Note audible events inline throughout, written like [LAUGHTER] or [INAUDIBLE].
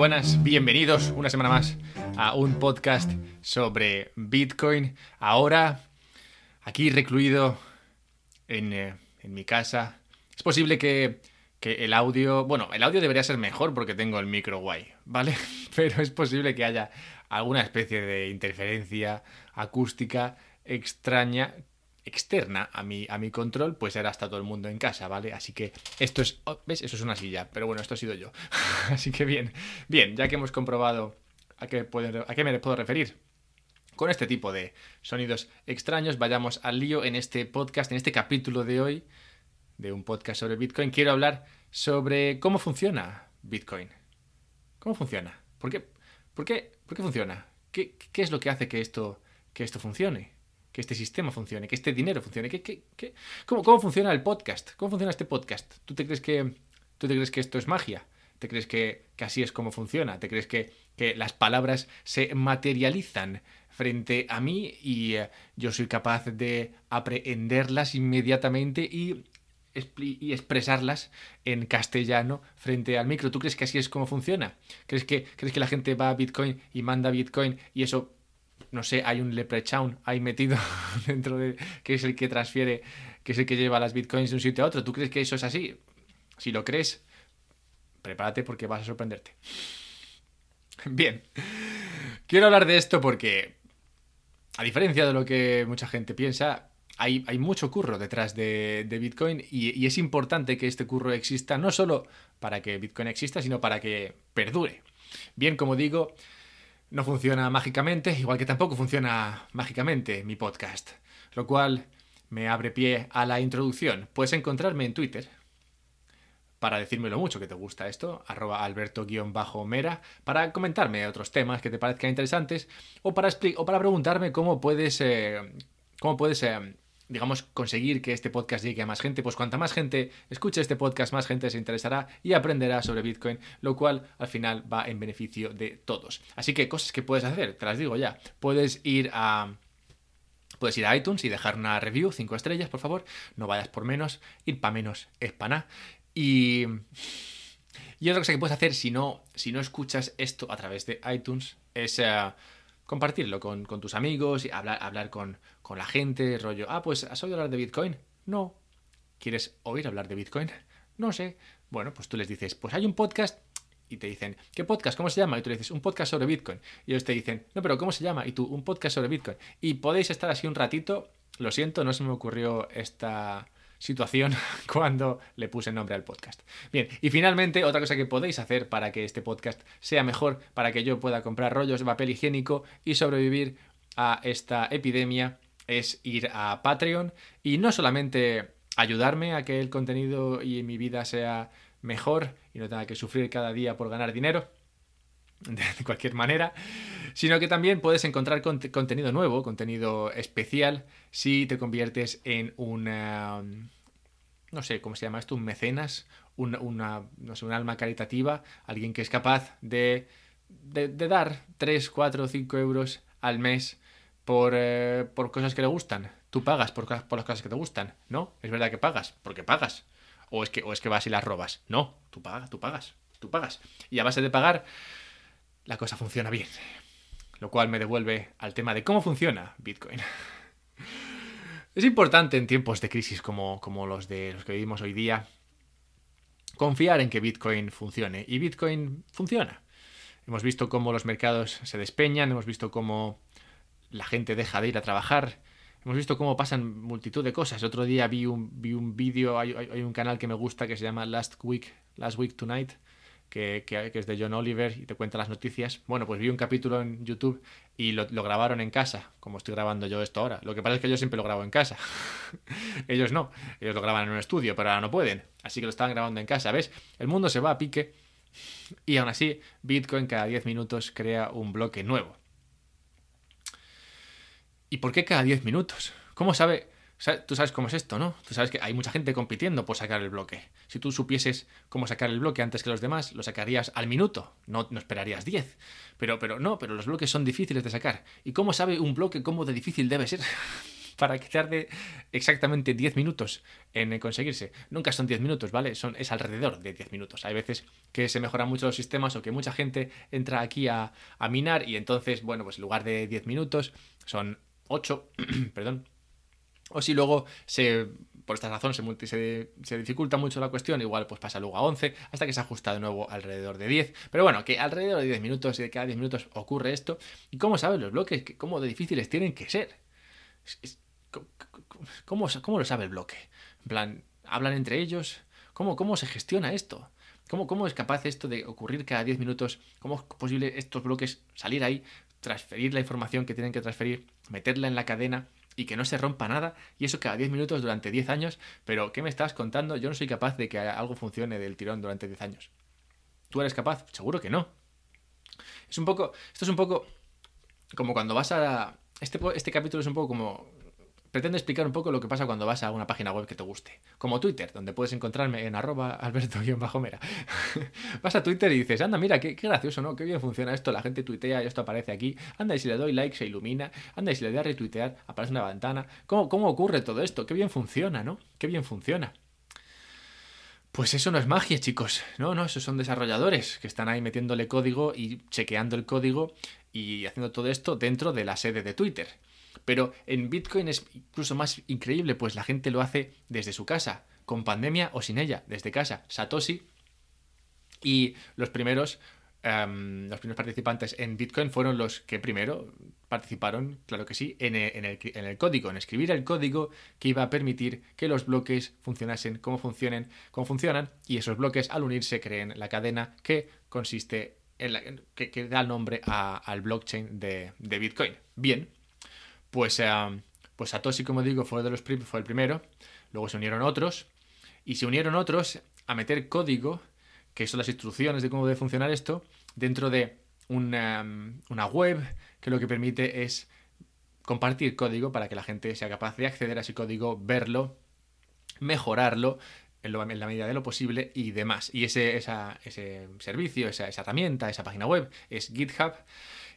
buenas, bienvenidos una semana más a un podcast sobre Bitcoin. Ahora, aquí recluido en, eh, en mi casa. Es posible que, que, el audio... Bueno, el audio debería ser mejor porque tengo el micro guay, ¿vale? [LAUGHS] Pero es posible que haya alguna especie de interferencia acústica extraña externa a mi, a mi control, pues ahora está todo el mundo en casa, ¿vale? Así que esto es, oh, ¿ves? Eso es una silla, pero bueno, esto ha sido yo. [LAUGHS] Así que bien, bien, ya que hemos comprobado a qué, a qué me puedo referir con este tipo de sonidos extraños, vayamos al lío en este podcast, en este capítulo de hoy de un podcast sobre Bitcoin. Quiero hablar sobre cómo funciona Bitcoin. ¿Cómo funciona? ¿Por qué, por qué, por qué funciona? ¿Qué, ¿Qué es lo que hace que esto, que esto funcione? Que este sistema funcione, que este dinero funcione. ¿Qué, qué, qué? ¿Cómo, ¿Cómo funciona el podcast? ¿Cómo funciona este podcast? ¿Tú te crees que, tú te crees que esto es magia? ¿Te crees que, que así es como funciona? ¿Te crees que, que, las palabras se materializan frente a mí y uh, yo soy capaz de aprehenderlas inmediatamente y, y, expresarlas en castellano frente al micro? ¿Tú crees que así es como funciona? ¿Crees que, ¿Crees que la gente va a Bitcoin y manda Bitcoin y eso no sé, hay un leprechaun ahí metido [LAUGHS] dentro de que es el que transfiere, que es el que lleva las bitcoins de un sitio a otro. ¿Tú crees que eso es así? Si lo crees, prepárate porque vas a sorprenderte. [LAUGHS] Bien, quiero hablar de esto porque, a diferencia de lo que mucha gente piensa, hay, hay mucho curro detrás de, Bitcoin y, y es importante que este curro exista no solo para que Bitcoin exista, sino para que perdure. Bien, como digo, no funciona mágicamente, igual que tampoco funciona mágicamente mi podcast, lo cual me abre pie a la introducción. Puedes encontrarme en Twitter para decirme lo mucho que te gusta esto, arroba alberto-mera, para comentarme otros temas que te parezcan interesantes o para, o para preguntarme cómo puedes, eh, cómo puedes eh, digamos, conseguir que este podcast llegue a más gente, pues cuanta más gente escuche este podcast, más gente se interesará y aprenderá sobre Bitcoin, lo cual al final va en beneficio de todos. Así que cosas que puedes hacer, te las digo ya. Puedes ir a Puedes ir a iTunes y dejar una review, 5 estrellas, por favor. No vayas por menos, ir para menos es para Y... Y otra cosa que puedes hacer si no, si no escuchas esto a través de iTunes es uh, compartirlo con, con, tus amigos y hablar, hablar con, con la gente, rollo, ah, pues ¿has oído hablar de Bitcoin? No. ¿Quieres oír hablar de Bitcoin? No sé. Bueno, pues tú les dices, pues hay un podcast y te dicen, ¿qué podcast? ¿Cómo se llama? Y tú le dices, un podcast sobre Bitcoin. Y ellos te dicen, no, pero ¿cómo se llama? Y tú, un podcast sobre Bitcoin. Y podéis estar así un ratito. Lo siento, no se me ocurrió esta situación [LAUGHS] cuando le puse nombre al podcast. Bien, y finalmente otra cosa que podéis hacer para que este podcast sea mejor, para que yo pueda comprar rollos de papel higiénico y sobrevivir a esta epidemia, es ir a Patreon y no solamente ayudarme a que el contenido y mi vida sea mejor y no tenga que sufrir cada día por ganar dinero, de [LAUGHS] cualquier manera, sino que también puedes encontrar contenido nuevo, contenido especial, si te conviertes en una... no sé cómo se llama esto, un mecenas, una, no sé, un alma caritativa, alguien que es capaz de, de, dar 3, 4 o 5 euros al mes por, eh, por cosas que le gustan. Tú pagas por, por, las cosas que te gustan, ¿no? Es verdad que pagas, porque pagas. O es que, o es que vas y las robas. No, tú pagas, tú pagas, tú pagas. Y a base de pagar, la cosa funciona bien. Lo cual me devuelve al tema de cómo funciona Bitcoin. Es importante en tiempos de crisis como, como los de los que vivimos hoy día confiar en que Bitcoin funcione. Y Bitcoin funciona. Hemos visto cómo los mercados se despeñan, hemos visto cómo la gente deja de ir a trabajar. Hemos visto cómo pasan multitud de cosas. otro día vi un, vi un vídeo, hay, hay, un canal que me gusta que se llama Last Week, Last Week Tonight, que, es de John Oliver y te cuenta las noticias. Bueno, pues vi un capítulo en YouTube y lo, lo, grabaron en casa, como estoy grabando yo esto ahora. Lo que pasa es que yo siempre lo grabo en casa. [LAUGHS] ellos no, ellos lo graban en un estudio, pero ahora no pueden. Así que lo estaban grabando en casa. ¿Ves? El mundo se va a pique y aún así Bitcoin cada 10 minutos crea un bloque nuevo. ¿Y por qué cada 10 minutos? ¿Cómo sabe? Tú sabes cómo es esto, ¿no? Tú sabes que hay mucha gente compitiendo por sacar el bloque. Si tú supieses cómo sacar el bloque antes que los demás, lo sacarías al minuto, no, no esperarías 10. Pero, pero no, pero los bloques son difíciles de sacar. ¿Y cómo sabe un bloque cómo de difícil debe ser? [LAUGHS] para que tarde exactamente 10 minutos en conseguirse. Nunca son 10 minutos, ¿vale? Son, es alrededor de 10 minutos. Hay veces que se mejoran mucho los sistemas o que mucha gente entra aquí a, a minar y entonces, bueno, pues en lugar de 10 minutos son 8, [CLEARS THROAT] perdón. O si luego se por esta razón se, se, dificulta mucho la cuestión, igual pues pasa luego a 11, hasta que se ajusta de nuevo alrededor de 10. Pero bueno, que alrededor de 10 minutos y de cada 10 minutos ocurre esto. ¿Y cómo saben los bloques? ¿Cómo de difíciles tienen que ser? ¿Cómo, ¿Cómo, lo sabe el bloque? En plan, ¿hablan entre ellos? ¿Cómo, cómo se gestiona esto? ¿Cómo, ¿Cómo es capaz esto de ocurrir cada 10 minutos? ¿Cómo es posible estos bloques salir ahí, transferir la información que tienen que transferir, meterla en la cadena y que no se rompa nada, y eso cada 10 minutos durante 10 años, pero ¿qué me estás contando? Yo no soy capaz de que algo funcione del tirón durante 10 años. ¿Tú eres capaz? Seguro que no. Es un poco, esto es un poco como cuando vas a... Este, este capítulo es un poco como pretende explicar un poco lo que pasa cuando vas a una página web que te guste. Como Twitter, donde puedes encontrarme en arroba alberto-mera. [LAUGHS] vas a Twitter y dices, anda, mira, qué, gracioso, ¿no? Qué bien funciona esto, la gente tuitea y esto aparece aquí. Anda, y si le doy like se ilumina. Anda, y si le doy a retuitear aparece una ventana. ¿Cómo, cómo ocurre todo esto? Qué bien funciona, ¿no? Qué bien funciona. Pues eso no es magia, chicos. No, no, esos son desarrolladores que están ahí metiéndole código y chequeando el código y haciendo todo esto dentro de la sede de Twitter. Pero en Bitcoin es incluso más increíble, pues la gente lo hace desde su casa, con pandemia o sin ella, desde casa. Satoshi y los primeros, em, los primeros participantes en Bitcoin fueron los que primero participaron, claro que sí, en el, en el, código, en escribir el código que iba a permitir que los bloques funcionasen como funcionen, como funcionan, y esos bloques al unirse creen la cadena que consiste en la, que, da el nombre al blockchain de, de Bitcoin. Bien, pues, eh, pues Satoshi, como digo, fue, de los fue el primero, luego se unieron otros, y se unieron otros a meter código, que son las instrucciones de cómo debe funcionar esto, dentro de una, una web que lo que permite es compartir código para que la gente sea capaz de acceder a ese código, verlo, mejorarlo en, la medida de lo posible y demás. Y ese, ese servicio, esa, esa, herramienta, esa página web es GitHub.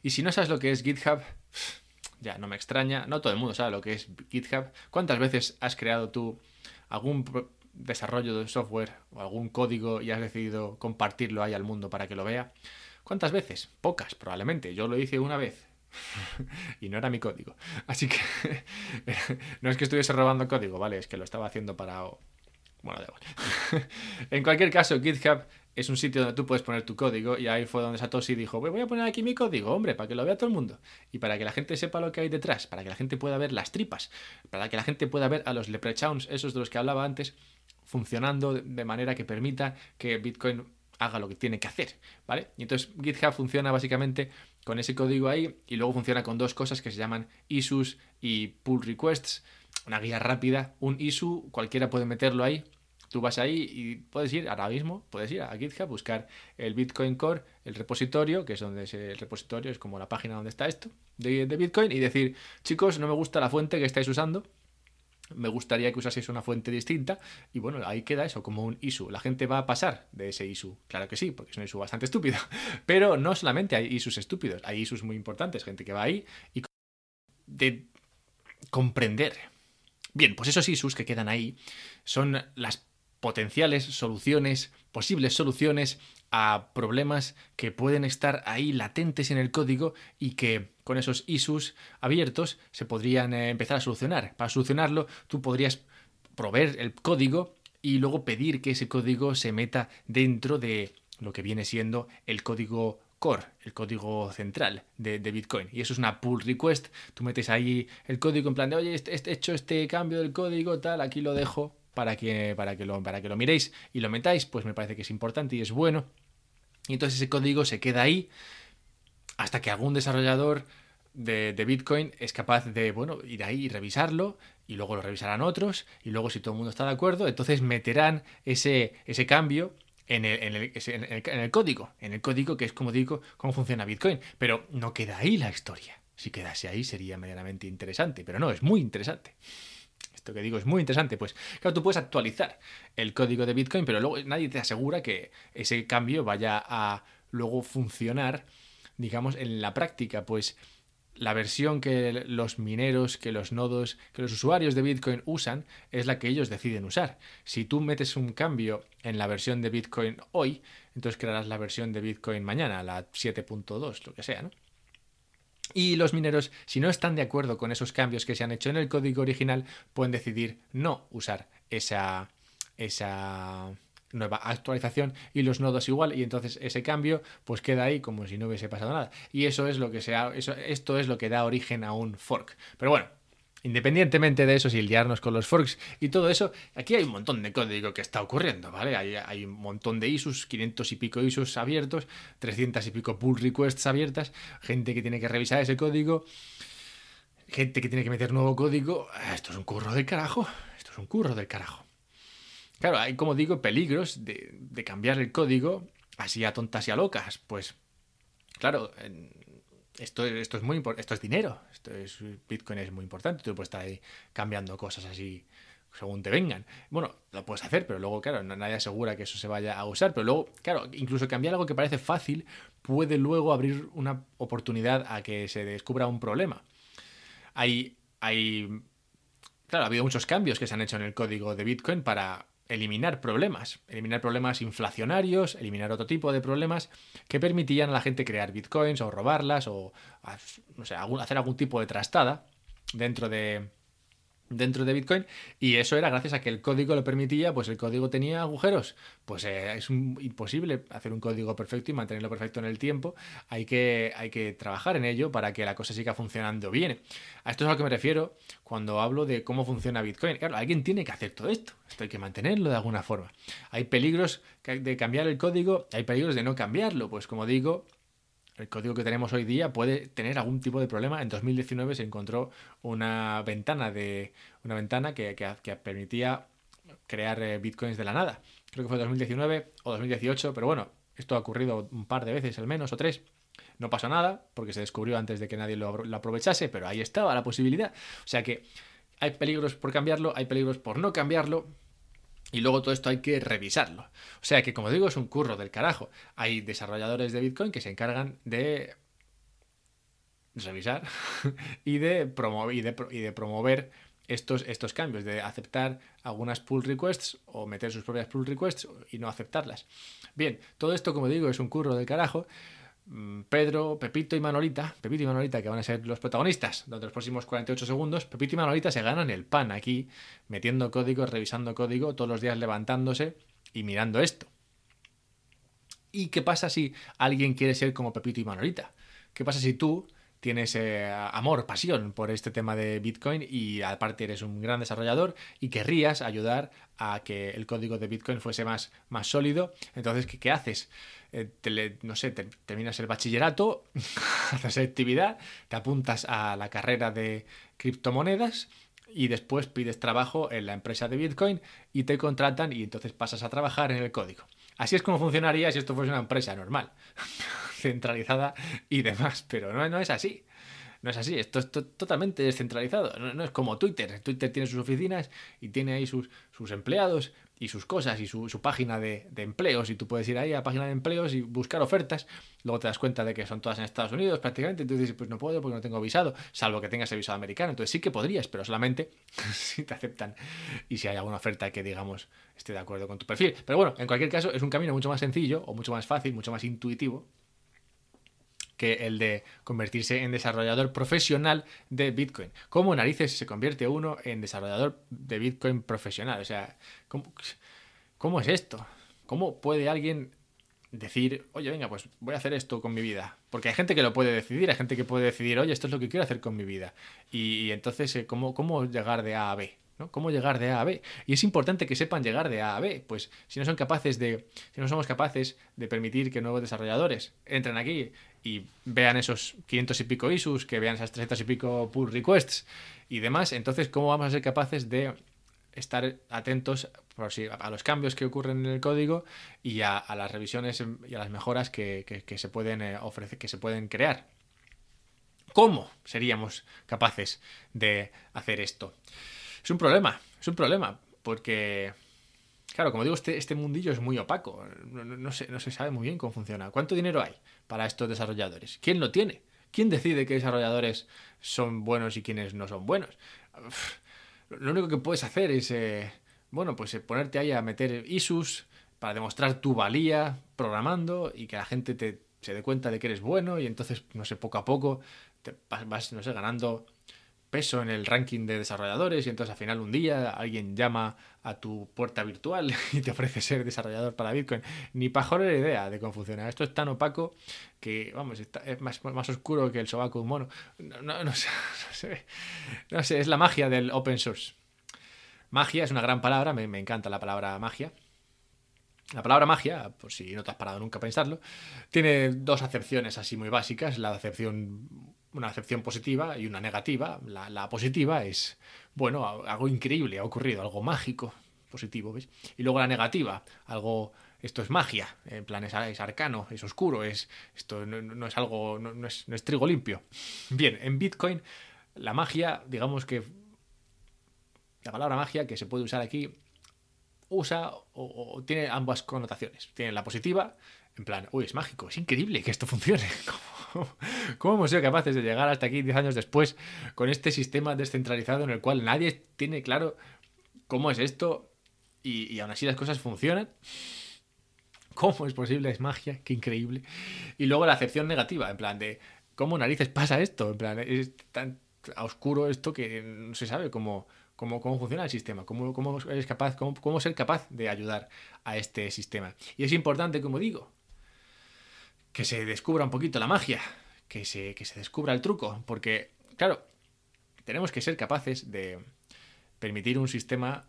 Y si no sabes lo que es GitHub, ya no me extraña, no todo el mundo sabe lo que es GitHub. ¿Cuántas veces has creado tú algún desarrollo de software o algún código y has decidido compartirlo ahí al mundo para que lo vea? ¿Cuántas veces? Pocas, probablemente. Yo lo hice una vez. [LAUGHS] y no era mi código. Así que [LAUGHS] no es que estuviese robando código, ¿vale? Es que lo estaba haciendo para... Bueno, da igual. [LAUGHS] en cualquier caso, GitHub es un sitio donde tú puedes poner tu código y ahí fue donde Satoshi dijo, voy a poner aquí mi código, hombre, para que lo vea todo el mundo y para que la gente sepa lo que hay detrás, para que la gente pueda ver las tripas, para que la gente pueda ver a los leprechauns, esos de los que hablaba antes, funcionando de manera que permita que Bitcoin haga lo que tiene que hacer, ¿vale? Y entonces GitHub funciona básicamente con ese código ahí y luego funciona con dos cosas que se llaman issues y pull requests, una guía rápida, un issue, cualquiera puede meterlo ahí, Tú vas ahí y puedes ir ahora mismo, puedes ir a GitHub, buscar el Bitcoin Core, el repositorio, que es donde es el repositorio, es como la página donde está esto, de, Bitcoin, y decir, chicos, no me gusta la fuente que estáis usando, me gustaría que usaseis una fuente distinta y bueno, ahí queda eso como un issue. La gente va a pasar de ese issue, claro que sí, porque es un issue bastante estúpido, [LAUGHS] pero no solamente hay issues estúpidos, hay issues muy importantes, gente que va ahí y de comprender. Bien, pues esos issues que quedan ahí son las potenciales soluciones, posibles soluciones a problemas que pueden estar ahí latentes en el código y que con esos issues abiertos se podrían eh, empezar a solucionar. Para solucionarlo, tú podrías proveer el código y luego pedir que ese código se meta dentro de lo que viene siendo el código core, el código central de, Bitcoin. Y eso es una pull request. Tú metes ahí el código en plan de, oye, he este, este, hecho este cambio del código, tal, aquí lo dejo para que, para que, lo, para que lo miréis y lo metáis, pues me parece que es importante y es bueno. Y entonces ese código se queda ahí hasta que algún desarrollador de, Bitcoin es capaz de, bueno, ir ahí y revisarlo, y luego lo revisarán otros, y luego si todo el mundo está de acuerdo, entonces meterán ese, ese cambio en el, en, el, en el, código, en el código que es como digo, cómo funciona Bitcoin. Pero no queda ahí la historia. Si quedase ahí sería medianamente interesante, pero no, es muy interesante. Esto que digo es muy interesante, pues claro, tú puedes actualizar el código de Bitcoin, pero luego nadie te asegura que ese cambio vaya a luego funcionar, digamos, en la práctica, pues la versión que los mineros, que los nodos, que los usuarios de Bitcoin usan es la que ellos deciden usar. Si tú metes un cambio en la versión de Bitcoin hoy, entonces crearás la versión de Bitcoin mañana, la 7.2, lo que sea, ¿no? Y los mineros, si no están de acuerdo con esos cambios que se han hecho en el código original, pueden decidir no usar esa, esa nueva actualización y los nodos igual y entonces ese cambio pues queda ahí como si no hubiese pasado nada y eso es lo que sea eso, esto es lo que da origen a un fork pero bueno Independientemente de eso, si liarnos con los forks y todo eso, aquí hay un montón de código que está ocurriendo, ¿vale? Hay, hay, un montón de issues, 500 y pico issues abiertos, 300 y pico pull requests abiertas, gente que tiene que revisar ese código, gente que tiene que meter nuevo código. Esto es un curro del carajo, esto es un curro del carajo. Claro, hay, como digo, peligros de, cambiar el código así a tontas y a locas. Pues, claro, esto, esto es muy esto es dinero. Esto es, Bitcoin es muy importante. Tú puedes estar ahí cambiando cosas así según te vengan. Bueno, lo puedes hacer, pero luego, claro, nadie asegura que eso se vaya a usar. Pero luego, claro, incluso cambiar algo que parece fácil puede luego abrir una oportunidad a que se descubra un problema. Hay, hay, claro, ha habido muchos cambios que se han hecho en el código de Bitcoin para eliminar problemas, eliminar problemas inflacionarios, eliminar otro tipo de problemas que permitían a la gente crear bitcoins o robarlas o no sé, hacer algún tipo de trastada dentro de, dentro de Bitcoin y eso era gracias a que el código lo permitía, pues el código tenía agujeros. Pues eh, es imposible hacer un código perfecto y mantenerlo perfecto en el tiempo. Hay que, hay que trabajar en ello para que la cosa siga funcionando bien. A esto es a lo que me refiero cuando hablo de cómo funciona Bitcoin. Claro, alguien tiene que hacer todo esto. Esto hay que mantenerlo de alguna forma. Hay peligros de cambiar el código, hay peligros de no cambiarlo. Pues como digo, el código que tenemos hoy día puede tener algún tipo de problema. En 2019 se encontró una ventana de una ventana que, permitía crear eh, bitcoins de la nada. Creo que fue 2019 o 2018, pero bueno, esto ha ocurrido un par de veces al menos o tres. No pasó nada porque se descubrió antes de que nadie lo, lo aprovechase, pero ahí estaba la posibilidad. O sea que hay peligros por cambiarlo, hay peligros por no cambiarlo, y luego todo esto hay que revisarlo. O sea que, como digo, es un curro del carajo. Hay desarrolladores de Bitcoin que se encargan de revisar [LAUGHS] y de, promover, y de, promover estos, estos cambios, de aceptar algunas pull requests o meter sus propias pull requests y no aceptarlas. Bien, todo esto, como digo, es un curro del carajo. Mm, Pedro, Pepito y Manolita, Pepito y Manolita, que van a ser los protagonistas durante los próximos 48 segundos, Pepito y Manolita se ganan el pan aquí, metiendo código, revisando código, todos los días levantándose y mirando esto. ¿Y qué pasa si alguien quiere ser como Pepito y Manolita? ¿Qué pasa si tú tienes eh, amor, pasión por este tema de Bitcoin y aparte eres un gran desarrollador y querrías ayudar a que el código de Bitcoin fuese más, más sólido. Entonces, ¿qué, qué haces? Eh, no sé, terminas el bachillerato, [LAUGHS] haces actividad, te apuntas a la carrera de criptomonedas y después pides trabajo en la empresa de Bitcoin y te contratan y entonces pasas a trabajar en el código. Así es como funcionaría si esto fuese una empresa normal, [LAUGHS] centralizada y demás, pero no, es así. No es así, esto es totalmente descentralizado. No, es como Twitter. Twitter tiene sus oficinas y tiene ahí sus, sus empleados y sus cosas y su, página de, empleos y tú puedes ir ahí a la página de empleos y buscar ofertas, luego te das cuenta de que son todas en Estados Unidos prácticamente, entonces dices, pues no puedo porque no tengo visado, salvo que tengas el visado americano, entonces sí que podrías, pero solamente [LAUGHS] si te aceptan y si hay alguna oferta que digamos esté de acuerdo con tu perfil. Pero bueno, en cualquier caso es un camino mucho más sencillo o mucho más fácil, mucho más intuitivo que el de convertirse en desarrollador profesional de Bitcoin. ¿Cómo narices se convierte uno en desarrollador de Bitcoin profesional? O sea, ¿cómo, es esto? ¿Cómo puede alguien decir, oye, venga, pues voy a hacer esto con mi vida? Porque hay gente que lo puede decidir, hay gente que puede decidir, oye, esto es lo que quiero hacer con mi vida. Y, entonces, eh, ¿cómo, ¿cómo llegar de A a B? ¿Cómo llegar de A a B? Y es importante que sepan llegar de A a B, pues si no son capaces de, si no somos capaces de permitir que nuevos desarrolladores entren aquí y vean esos 500 y pico issues, que vean esas 300 y pico pull requests y demás, entonces, ¿cómo vamos a ser capaces de estar atentos a los cambios que ocurren en el código y a, las revisiones y a las mejoras que, se pueden eh, ofrecer, que se pueden crear? ¿Cómo seríamos capaces de hacer esto? Es un problema, es un problema, porque Claro, como digo, este, este mundillo es muy opaco. No, no, se, no se sabe muy bien cómo funciona. ¿Cuánto dinero hay para estos desarrolladores? ¿Quién lo tiene? ¿Quién decide qué desarrolladores son buenos y quiénes no son buenos? Lo único que puedes hacer es, eh, bueno, pues eh, ponerte ahí a meter issues para demostrar tu valía programando y que la gente te, se dé cuenta de que eres bueno y entonces, no sé, poco a poco te vas, no sé, ganando peso en el ranking de desarrolladores y entonces al final un día alguien llama a tu puerta virtual [LAUGHS] y te ofrece ser desarrollador para Bitcoin. Ni la idea de cómo funciona. Esto es tan opaco que, vamos, es más, oscuro que el sobaco de un mono. No, [LAUGHS] no, sé, no, sé, es la magia del open source. Magia es una gran palabra, me, me encanta la palabra magia. La palabra magia, por si no te has parado nunca a pensarlo, tiene dos acepciones así muy básicas. La acepción una acepción positiva y una negativa. La, positiva es, bueno, algo increíble ha ocurrido, algo mágico, positivo, ¿ves? Y luego la negativa, algo, esto es magia, en plan es, arcano, es oscuro, es, esto no, es algo, no, es, trigo limpio. [LAUGHS] Bien, en Bitcoin la magia, digamos que la palabra magia que se puede usar aquí usa o tiene ambas connotaciones. Tiene la positiva, en plan, uy, es mágico, es increíble que esto funcione. [LAUGHS] [LAUGHS] ¿Cómo, hemos sido capaces de llegar hasta aquí 10 años después con este sistema descentralizado en el cual nadie tiene claro cómo es esto y, aún así las cosas funcionan? ¿Cómo es posible? Es magia, qué increíble. Y luego la acepción negativa, en plan de, ¿cómo narices pasa esto? En plan, es tan oscuro esto que no se sabe cómo, cómo, cómo funciona el sistema, cómo, cómo, eres capaz, cómo, cómo ser capaz de ayudar a este sistema. Y es importante, como digo, que se descubra un poquito la magia, que se, que se descubra el truco, porque, claro, tenemos que ser capaces de permitir un sistema,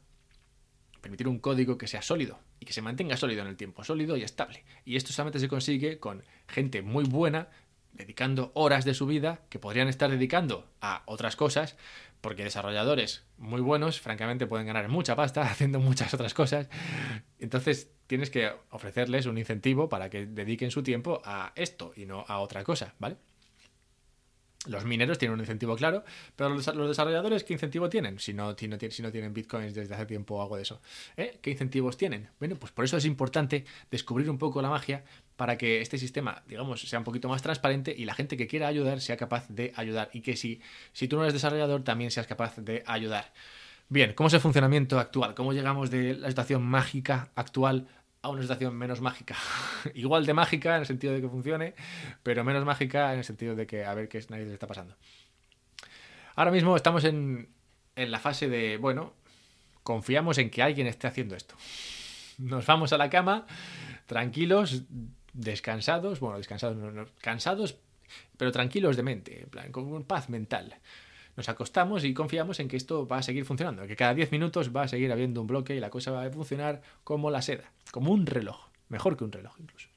permitir un código que sea sólido y que se mantenga sólido en el tiempo, sólido y estable. Y esto solamente se consigue con gente muy buena, dedicando horas de su vida que podrían estar dedicando a otras cosas, porque desarrolladores muy buenos, francamente, pueden ganar mucha pasta [LAUGHS] haciendo muchas otras cosas. Entonces, tienes que ofrecerles un incentivo para que dediquen su tiempo a esto y no a otra cosa, ¿vale? Los mineros tienen un incentivo claro, pero los, desarrolladores, ¿qué incentivo tienen? Si no, tienen bitcoins desde hace tiempo o algo de eso. ¿Eh? ¿Qué incentivos tienen? Bueno, pues por eso es importante descubrir un poco la magia para que este sistema, digamos, sea un poquito más transparente y la gente que quiera ayudar sea capaz de ayudar. Y que si, si tú no eres desarrollador, también seas capaz de ayudar. Bien, ¿cómo es el funcionamiento actual? ¿Cómo llegamos de la situación mágica actual a una situación menos mágica. [LAUGHS] Igual de mágica en el sentido de que funcione, pero menos mágica en el sentido de que a ver qué nadie le está pasando. Ahora mismo estamos en, en la fase de, bueno, confiamos en que alguien esté haciendo esto. [LAUGHS] Nos vamos a la cama tranquilos, descansados, bueno, descansados, no, cansados, pero tranquilos de mente, en plan, con paz mental nos acostamos y confiamos en que esto va a seguir funcionando, que cada 10 minutos va a seguir habiendo un bloque y la cosa va a funcionar como la seda, como un reloj, mejor que un reloj incluso.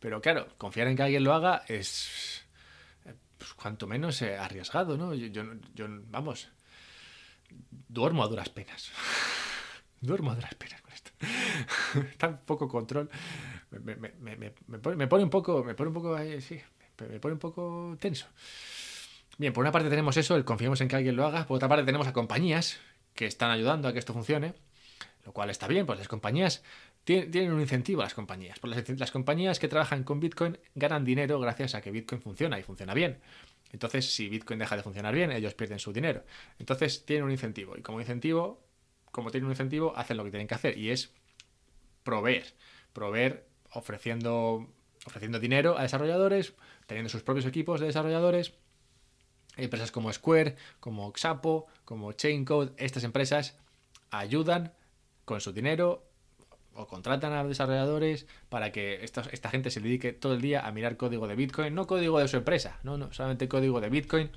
Pero claro, confiar en que alguien lo haga es pues, cuanto menos eh, arriesgado, ¿no? Yo, yo, vamos, duermo a duras penas. [LAUGHS] duermo a duras penas con esto. [LAUGHS] Tan poco control. Me, me, me, me, pone, un poco, me pone un poco, sí, me pone un poco tenso. Bien, por una parte tenemos eso, el confiemos en que alguien lo haga, por otra parte tenemos a compañías que están ayudando a que esto funcione, lo cual está bien, pues las compañías tienen, un incentivo a las compañías. Pues las, compañías que trabajan con Bitcoin ganan dinero gracias a que Bitcoin funciona y funciona bien. Entonces, si Bitcoin deja de funcionar bien, ellos pierden su dinero. Entonces, tienen un incentivo. Y como incentivo, como tienen un incentivo, hacen lo que tienen que hacer. Y es proveer. Proveer ofreciendo, ofreciendo dinero a desarrolladores, teniendo sus propios equipos de desarrolladores Empresas como Square, como Xapo, como Chaincode, estas empresas ayudan con su dinero o contratan a desarrolladores para que esta gente se dedique todo el día a mirar código de Bitcoin, no código de su empresa, no, no, solamente código de Bitcoin.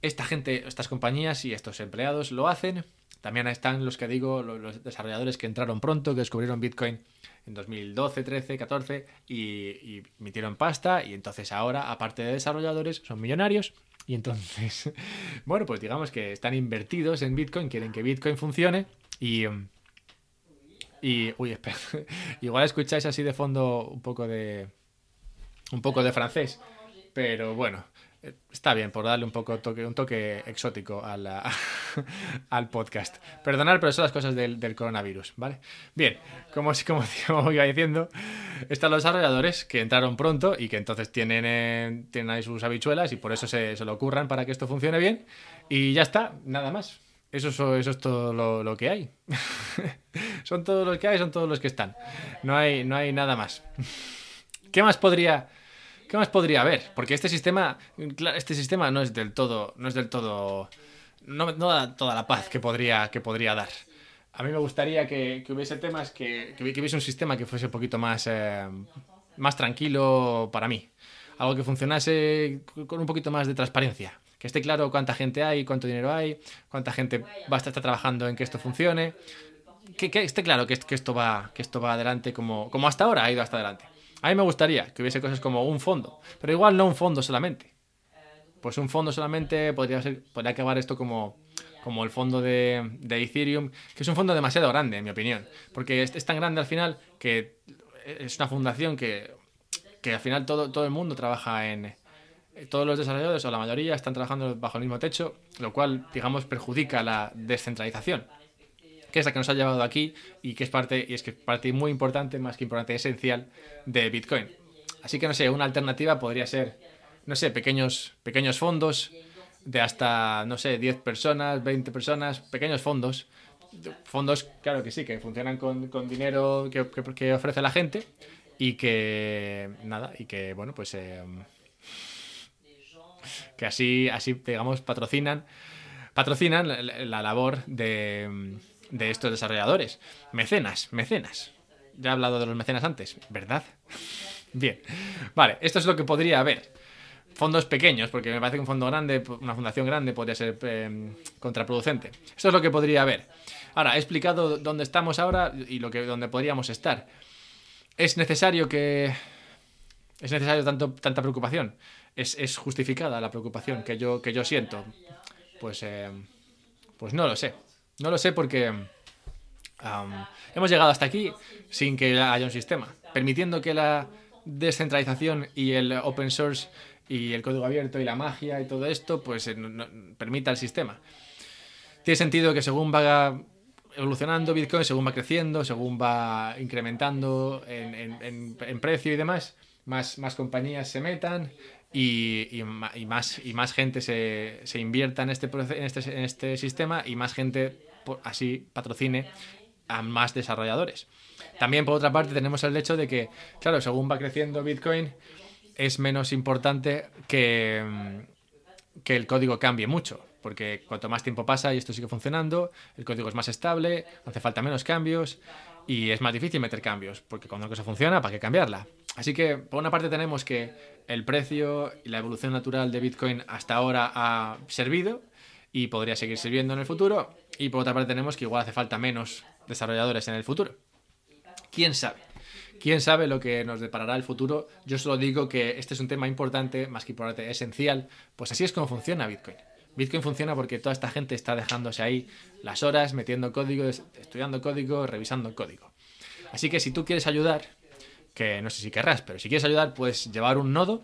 Esta gente, estas compañías y estos empleados lo hacen. También están los que digo, los desarrolladores que entraron pronto, que descubrieron Bitcoin en 2012, 13, 14 y, y emitieron pasta y entonces ahora, aparte de desarrolladores, son millonarios y entonces, [LAUGHS] bueno, pues digamos que están invertidos en Bitcoin, quieren que Bitcoin funcione y... Y, uy, espera, [LAUGHS] igual escucháis así de fondo un poco de... Un poco de francés, pero bueno, Está bien, por darle un poco toque, un toque exótico a [LAUGHS] al podcast. Perdonad, pero son las cosas del, coronavirus, ¿vale? Bien, como, [LAUGHS] como, iba diciendo, están los desarrolladores que entraron pronto y que entonces tienen, eh, tienen ahí sus habichuelas y por eso se, se lo ocurran para que esto funcione bien. Y ya está, nada más. Eso, es- eso es todo lo, lo que hay. [LAUGHS] son todos los que hay, son todos los que están. No hay, no hay nada más. ¿Qué más podría, qué más podría haber? Porque este sistema, este sistema no es del todo, no es del todo, no, da toda la paz que podría, que podría dar. A mí me gustaría que, hubiese temas que, que, hubi- que hubiese un sistema que fuese un poquito más, eh, más tranquilo para mí. Algo que funcionase con un poquito más de transparencia. Que esté claro cuánta gente hay, cuánto dinero hay, cuánta gente va a estar trabajando en que esto funcione. Que, que esté claro que esto va, que esto va adelante como, como hasta ahora ha ido hasta adelante. A mí me gustaría que hubiese cosas como un fondo, pero igual no un fondo solamente. Pues un fondo solamente podría, ser, podría acabar esto como, como el fondo de, Ethereum, que es un fondo demasiado grande, en mi opinión. Porque es, es tan grande al final que es una fundación que, que al final todo, todo el mundo trabaja en... Todos los desarrolladores, o la mayoría, están trabajando bajo el mismo techo, lo cual, digamos, perjudica la descentralización que es la que nos ha llevado aquí y que es parte, y es que parte muy importante, más que importante, esencial de Bitcoin. Así que no sé, una alternativa podría ser, no sé, pequeños, pequeños fondos de hasta, no sé, 10 personas, 20 personas, pequeños fondos. Fondos, claro que sí, que funcionan con, con dinero que, que- ofrece la gente y que, nada, y que, bueno, pues... eh, que así, así digamos, patrocinan, patrocinan la labor de, de estos desarrolladores. Mecenas, mecenas. Ya he hablado de los mecenas antes, ¿verdad? [LAUGHS] Bien. Vale, esto es lo que podría haber. Fondos pequeños, porque me parece que un fondo grande, una fundación grande, podría ser eh, contraproducente. Esto es lo que podría haber. Ahora, he explicado dónde estamos ahora y lo que, dónde podríamos estar. Es necesario que. Es necesario tanto, tanta preocupación. Es, es justificada la preocupación que yo, que yo siento. Pues, eh, pues no lo sé. No lo sé porque am, hemos llegado hasta aquí sin que haya un sistema, permitiendo que la descentralización y el open source y el código abierto y la magia y todo esto, pues eh, permita el sistema. Tiene sentido que según va evolucionando Bitcoin, según va creciendo, según va incrementando en, en- en- en precio y demás, más, más compañías se metan y, y más, y más gente se, se invierta en este, este, en este sistema y más gente así patrocine a más desarrolladores. También, por otra parte, tenemos el hecho de que, claro, según va creciendo Bitcoin, es menos importante que, que el código cambie mucho, porque cuanto más tiempo pasa y esto sigue funcionando, el código es más estable, hace falta menos cambios y es más difícil meter cambios, porque cuando una cosa funciona, ¿para qué cambiarla? Así que, por una parte, tenemos que el precio y la evolución natural de Bitcoin hasta ahora ha servido y podría seguir sirviendo en el futuro, y por otra parte, tenemos que igual hace falta menos desarrolladores en el futuro. ¿Quién sabe? ¿Quién sabe lo que nos deparará el futuro? Yo solo digo que este es un tema importante, más que importante, esencial. Pues así es como funciona Bitcoin. Bitcoin funciona porque toda esta gente está dejándose ahí las horas, metiendo código, es- estudiando código, revisando código. Así que si tú quieres ayudar, que no sé si querrás, pero si quieres ayudar, puedes llevar un nodo,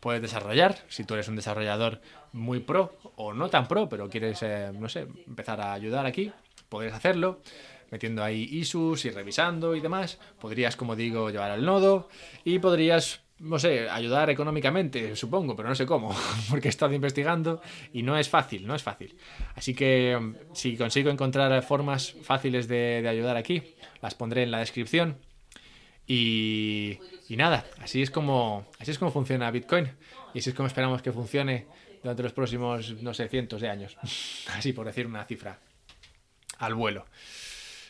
puedes desarrollar, si tú eres un desarrollador muy pro o no tan pro, pero quieres, eh, no sé, empezar a ayudar aquí, podrías hacerlo, metiendo ahí issues y revisando y demás. Podrías, como digo, llevar el nodo y podrías, no sé, ayudar económicamente, supongo, pero no sé cómo, [LAUGHS] porque he estado investigando y no es fácil, no es fácil. Así que si consigo encontrar formas fáciles de ayudar aquí, las pondré en la descripción. Y, y nada, así es como así es como funciona Bitcoin y así es como esperamos que funcione durante los próximos, no sé, cientos de años. [LAUGHS] Así por decir una cifra al vuelo.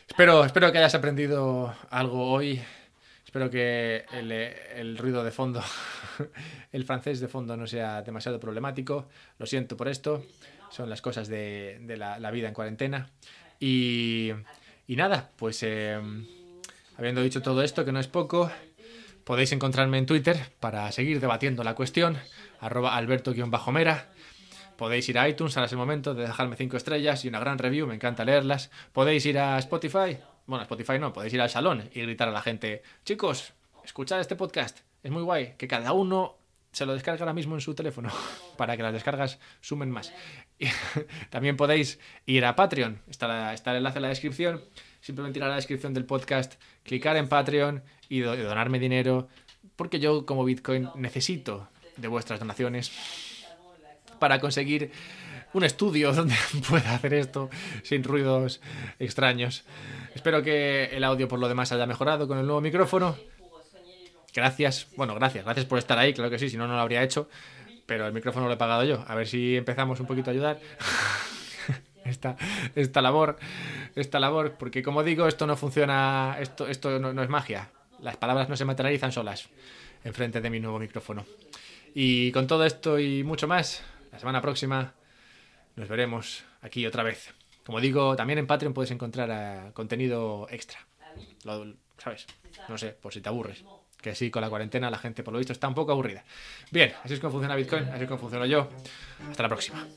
Espero, espero que hayas aprendido algo hoy. Espero que el, el ruido de fondo, [LAUGHS] el francés de fondo no sea demasiado problemático. Lo siento por esto. Son las cosas de, de la, la vida en cuarentena. Y, y nada, pues eh, habiendo dicho todo esto, que no es poco, podéis encontrarme en Twitter para seguir debatiendo la cuestión, arroba alberto-mera. Podéis ir a iTunes, ahora es el momento de dejarme 5 estrellas y una gran review, me encanta leerlas. Podéis ir a Spotify, bueno, a Spotify no, podéis ir al salón y gritar a la gente, chicos, escuchad este podcast, es muy guay, que cada uno se lo descarga ahora mismo en su teléfono [LAUGHS] para que las descargas sumen más. [LAUGHS] Y también podéis ir a Patreon, está, está el enlace en la descripción. Simplemente ir a la descripción del podcast, clicar en Patreon y donarme dinero, porque yo como Bitcoin necesito de vuestras donaciones para conseguir un estudio [LAUGHS] donde pueda hacer esto sin ruidos extraños. Espero que el audio por lo demás haya mejorado con el nuevo micrófono. Gracias, bueno, gracias, gracias por estar ahí, claro que sí, si no, no lo habría hecho, pero el micrófono lo he pagado yo. A ver si empezamos un poquito a ayudar. [LAUGHS] esta, labor, esta labor, porque como digo, esto no funciona, esto, esto no, es magia. Las palabras no se materializan solas enfrente de mi nuevo micrófono. Y con todo esto y mucho más, la semana próxima nos veremos aquí otra vez. Como digo, también en Patreon puedes encontrar eh, contenido extra. ¿Sabes? No sé, por si te aburres. Que sí, con la cuarentena la gente por lo visto está un poco aburrida. Bien, así es como funciona Bitcoin, así es como funciono yo. Hasta la próxima.